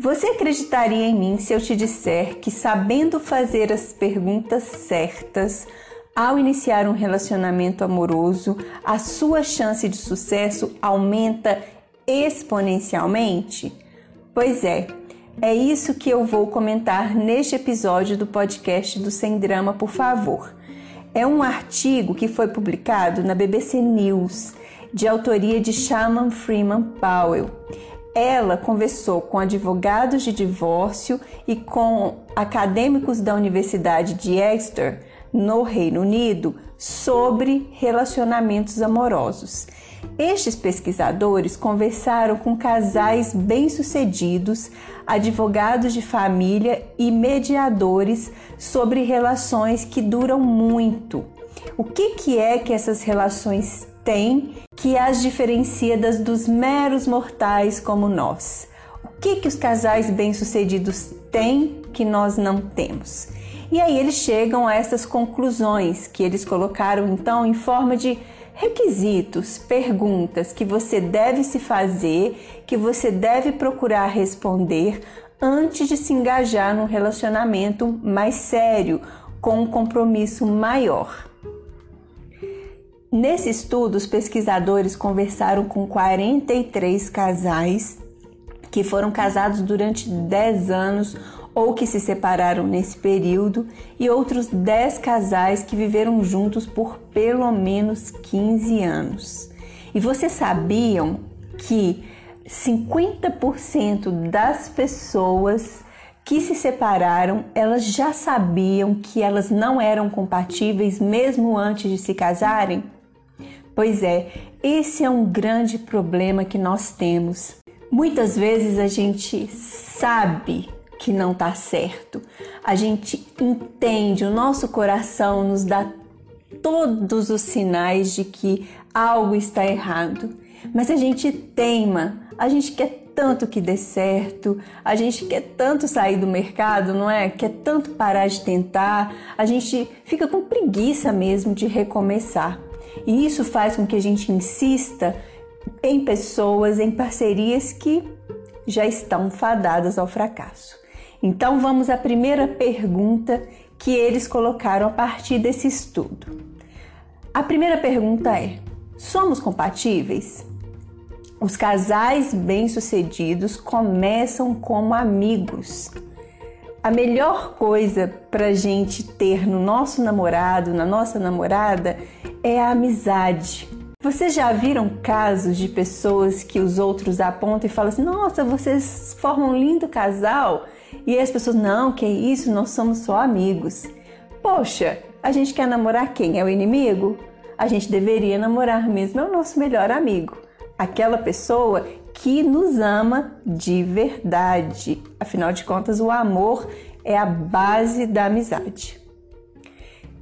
Você acreditaria em mim se eu te disser que, sabendo fazer as perguntas certas, ao iniciar um relacionamento amoroso, a sua chance de sucesso aumenta exponencialmente? Pois é, é isso que eu vou comentar neste episódio do podcast do Sem Drama, por favor. É um artigo que foi publicado na BBC News, de autoria de Shaman Freeman Powell. Ela conversou com advogados de divórcio e com acadêmicos da Universidade de Exeter, no Reino Unido, sobre relacionamentos amorosos. Estes pesquisadores conversaram com casais bem-sucedidos, advogados de família e mediadores sobre relações que duram muito. O que, que é que essas relações têm que as diferencia das dos meros mortais como nós? O que, que os casais bem-sucedidos têm que nós não temos? E aí eles chegam a essas conclusões que eles colocaram então em forma de requisitos, perguntas que você deve se fazer, que você deve procurar responder antes de se engajar num relacionamento mais sério, com um compromisso maior. Nesse estudo, os pesquisadores conversaram com 43 casais que foram casados durante 10 anos ou que se separaram nesse período, e outros 10 casais que viveram juntos por pelo menos 15 anos. E vocês sabiam que 50% das pessoas que se separaram, elas já sabiam que elas não eram compatíveis mesmo antes de se casarem? Pois é, esse é um grande problema que nós temos. Muitas vezes a gente sabe que não está certo. A gente entende, o nosso coração nos dá todos os sinais de que algo está errado. Mas a gente teima, a gente quer tanto que dê certo, a gente quer tanto sair do mercado, não é? Quer tanto parar de tentar, a gente fica com preguiça mesmo de recomeçar. E isso faz com que a gente insista em pessoas, em parcerias que já estão fadadas ao fracasso. Então vamos à primeira pergunta que eles colocaram a partir desse estudo. A primeira pergunta é: somos compatíveis? Os casais bem-sucedidos começam como amigos. A melhor coisa para a gente ter no nosso namorado, na nossa namorada, é a amizade. Vocês já viram casos de pessoas que os outros apontam e falam assim: nossa, vocês formam um lindo casal? E as pessoas, não, que isso, nós somos só amigos. Poxa, a gente quer namorar quem? É o inimigo? A gente deveria namorar mesmo, é o nosso melhor amigo. Aquela pessoa que nos ama de verdade. Afinal de contas, o amor é a base da amizade.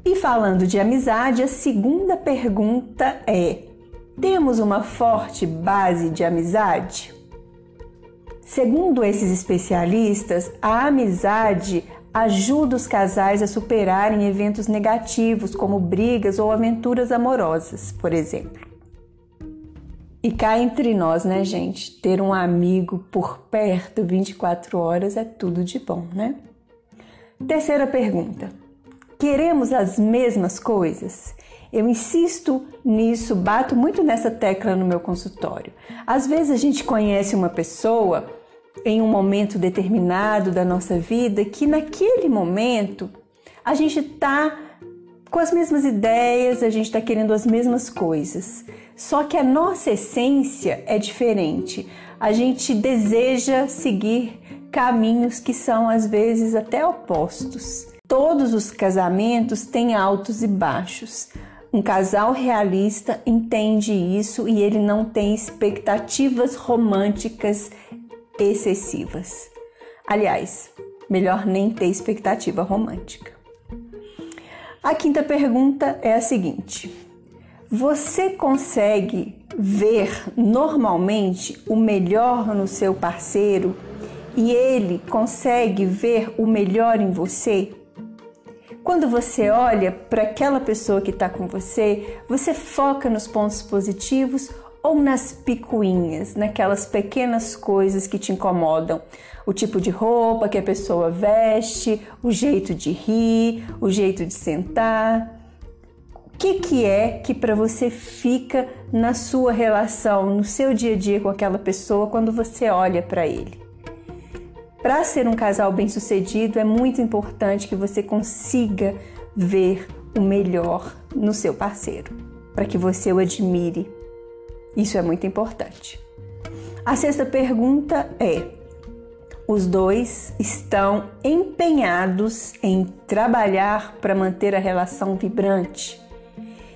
E falando de amizade, a segunda pergunta é: temos uma forte base de amizade? Segundo esses especialistas, a amizade ajuda os casais a superarem eventos negativos, como brigas ou aventuras amorosas, por exemplo. E cá entre nós, né, gente? Ter um amigo por perto 24 horas é tudo de bom, né? Terceira pergunta: queremos as mesmas coisas? Eu insisto nisso, bato muito nessa tecla no meu consultório. Às vezes a gente conhece uma pessoa em um momento determinado da nossa vida que naquele momento a gente está com as mesmas ideias, a gente está querendo as mesmas coisas. Só que a nossa essência é diferente. A gente deseja seguir caminhos que são às vezes até opostos. Todos os casamentos têm altos e baixos. Um casal realista entende isso e ele não tem expectativas românticas excessivas. Aliás, melhor nem ter expectativa romântica. A quinta pergunta é a seguinte: Você consegue ver normalmente o melhor no seu parceiro e ele consegue ver o melhor em você? Quando você olha para aquela pessoa que está com você, você foca nos pontos positivos ou nas picuinhas, naquelas pequenas coisas que te incomodam? O tipo de roupa que a pessoa veste, o jeito de rir, o jeito de sentar. O que, que é que para você fica na sua relação, no seu dia a dia com aquela pessoa quando você olha para ele? Para ser um casal bem-sucedido, é muito importante que você consiga ver o melhor no seu parceiro, para que você o admire. Isso é muito importante. A sexta pergunta é: os dois estão empenhados em trabalhar para manter a relação vibrante?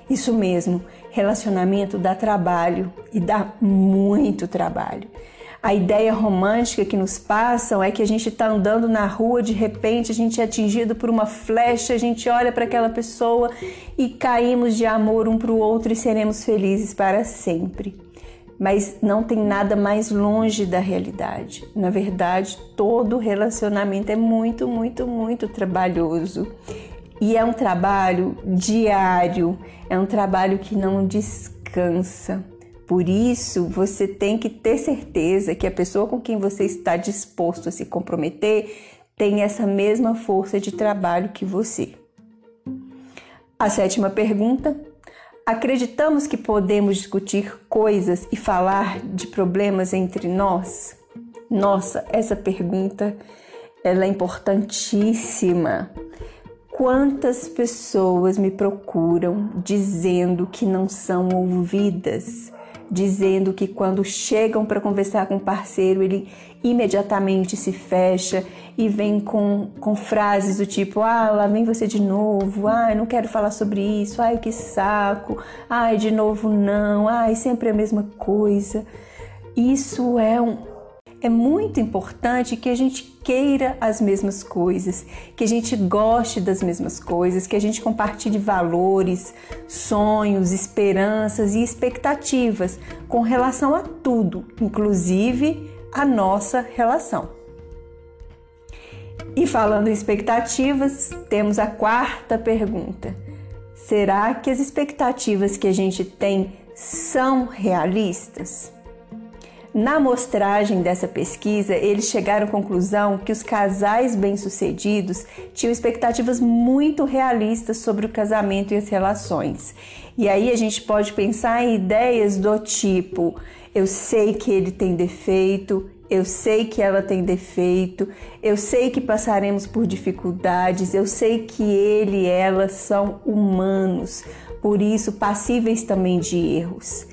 Isso mesmo, relacionamento dá trabalho e dá muito trabalho. A ideia romântica que nos passam é que a gente está andando na rua, de repente a gente é atingido por uma flecha, a gente olha para aquela pessoa e caímos de amor um para o outro e seremos felizes para sempre. Mas não tem nada mais longe da realidade. Na verdade, todo relacionamento é muito, muito, muito trabalhoso. E é um trabalho diário, é um trabalho que não descansa. Por isso, você tem que ter certeza que a pessoa com quem você está disposto a se comprometer tem essa mesma força de trabalho que você. A sétima pergunta: acreditamos que podemos discutir coisas e falar de problemas entre nós? Nossa, essa pergunta ela é importantíssima. Quantas pessoas me procuram dizendo que não são ouvidas, dizendo que quando chegam para conversar com o parceiro, ele imediatamente se fecha e vem com, com frases do tipo: Ah, lá vem você de novo, ai, não quero falar sobre isso, ai, que saco, ai, de novo não, ai, sempre a mesma coisa. Isso é um, é muito importante que a gente queira as mesmas coisas, que a gente goste das mesmas coisas, que a gente compartilhe valores, sonhos, esperanças e expectativas com relação a tudo, inclusive a nossa relação. E falando em expectativas, temos a quarta pergunta: será que as expectativas que a gente tem são realistas? Na amostragem dessa pesquisa, eles chegaram à conclusão que os casais bem-sucedidos tinham expectativas muito realistas sobre o casamento e as relações. E aí a gente pode pensar em ideias do tipo: eu sei que ele tem defeito, eu sei que ela tem defeito, eu sei que passaremos por dificuldades, eu sei que ele e ela são humanos, por isso passíveis também de erros.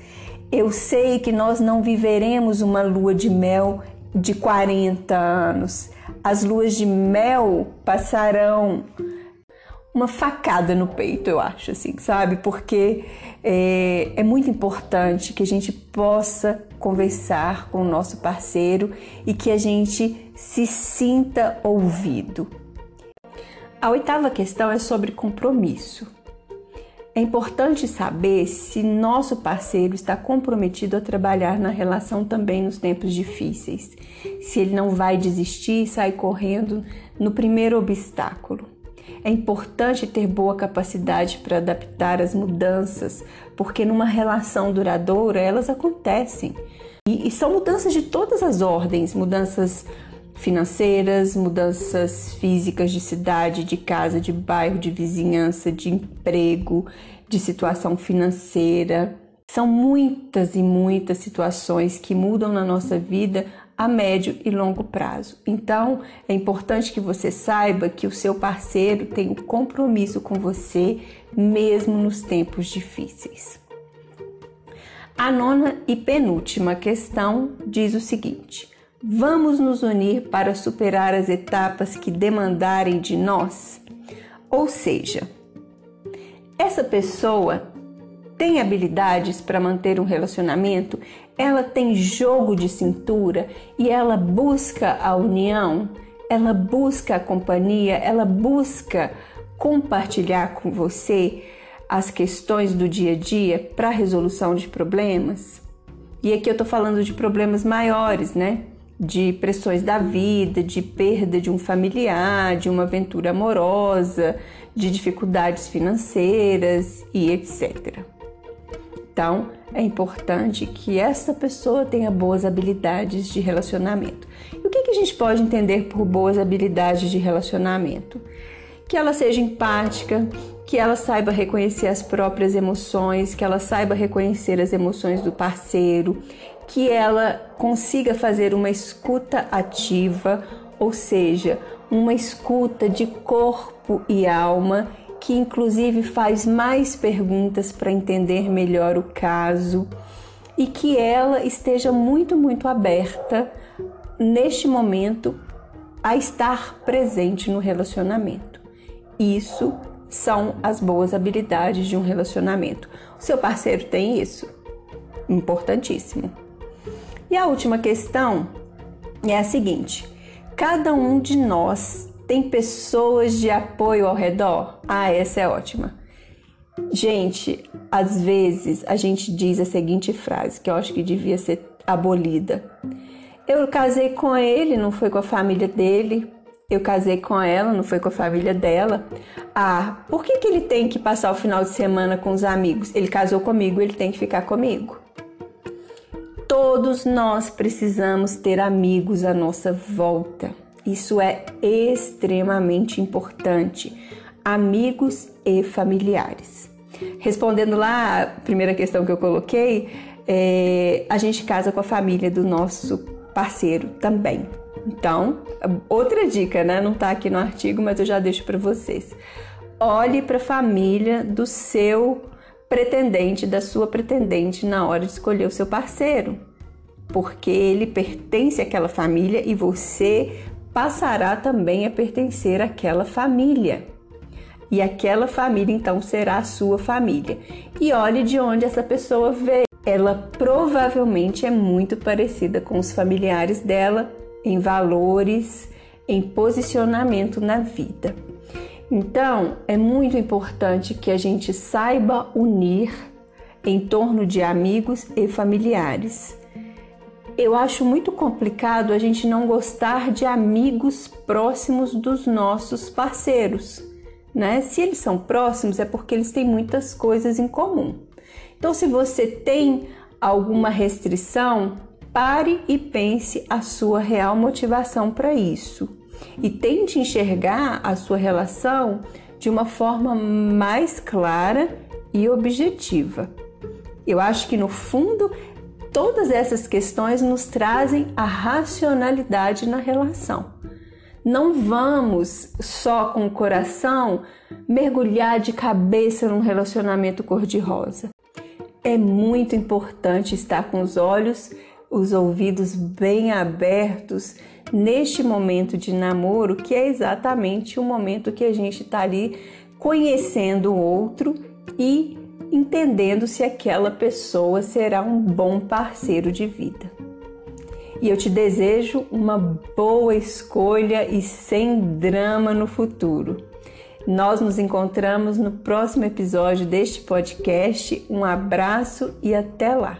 Eu sei que nós não viveremos uma lua de mel de 40 anos. As luas de mel passarão uma facada no peito, eu acho, assim, sabe? Porque é, é, muito importante que a gente possa conversar com o nosso parceiro e que a gente se sinta ouvido. A oitava questão é sobre compromisso. É importante saber se nosso parceiro está comprometido a trabalhar na relação também nos tempos difíceis, se ele não vai desistir e sair correndo no primeiro obstáculo. É importante ter boa capacidade para adaptar as mudanças, porque numa relação duradoura elas acontecem. E, e são mudanças de todas as ordens mudanças financeiras, mudanças físicas de cidade, de casa, de bairro, de vizinhança, de emprego, de situação financeira. São muitas e muitas situações que mudam na nossa vida a médio e longo prazo. Então, é importante que você saiba que o seu parceiro tem um compromisso com você, mesmo nos tempos difíceis. A nona e penúltima questão diz o seguinte: Vamos nos unir para superar as etapas que demandarem de nós? Ou seja, essa pessoa tem habilidades para manter um relacionamento, ela tem jogo de cintura e ela busca a união, ela busca a companhia, ela busca compartilhar com você as questões do dia a dia para resolução de problemas. E aqui eu estou falando de problemas maiores, né? De pressões da vida, de perda de um familiar, de uma aventura amorosa, de dificuldades financeiras e etc. Então, é importante que essa pessoa tenha boas habilidades de relacionamento. E o que, que a gente pode entender por boas habilidades de relacionamento? Que ela seja empática, que ela saiba reconhecer as próprias emoções, que ela saiba reconhecer as emoções do parceiro, que ela consiga fazer uma escuta ativa, ou seja, uma escuta de corpo e alma que inclusive faz mais perguntas para entender melhor o caso e que ela esteja muito, muito aberta neste momento a estar presente no relacionamento. Isso são as boas habilidades de um relacionamento. O seu parceiro tem isso? Importantíssimo. E a última questão é a seguinte: cada um de nós tem pessoas de apoio ao redor? Ah, essa é ótima. Gente, às vezes a gente diz a seguinte frase, que eu acho que devia ser abolida. Eu casei com ele, não foi com a família dele. Eu casei com ela, não foi com a família dela. Ah, por que, que ele tem que passar o final de semana com os amigos? Ele casou comigo, ele tem que ficar comigo. Todos nós precisamos ter amigos à nossa volta. Isso é extremamente importante. Amigos e familiares. Respondendo lá a primeira questão que eu coloquei, é, a gente casa com a família do nosso parceiro também. Então, outra dica, né? Não está aqui no artigo, mas eu já deixo para vocês. Olhe para a família do seu pretendente, da sua pretendente na hora de escolher o seu parceiro, porque ele pertence àquela família e você passará também a pertencer àquela família. E aquela família então será a sua família. E olhe de onde essa pessoa veio. Ela provavelmente é muito parecida com os familiares dela em valores, em posicionamento na vida. Então, é muito importante que a gente saiba unir em torno de amigos e familiares eu acho muito complicado a gente não gostar de amigos próximos dos nossos parceiros, né? Se eles são próximos é porque eles têm muitas coisas em comum. Então, se você tem alguma restrição, pare e pense a sua real motivação para isso e tente enxergar a sua relação de uma forma mais clara e objetiva. Eu acho que no fundo Todas essas questões nos trazem a racionalidade na relação. Não vamos só com o coração mergulhar de cabeça num relacionamento cor-de-rosa. É muito importante estar com os olhos, os ouvidos bem abertos neste momento de namoro, que é exatamente o momento que a gente está ali conhecendo o outro e entendendo se aquela pessoa será um bom parceiro de vida. E eu te desejo uma boa escolha e sem drama no futuro. Nós nos encontramos no próximo episódio deste podcast. Um abraço e até lá!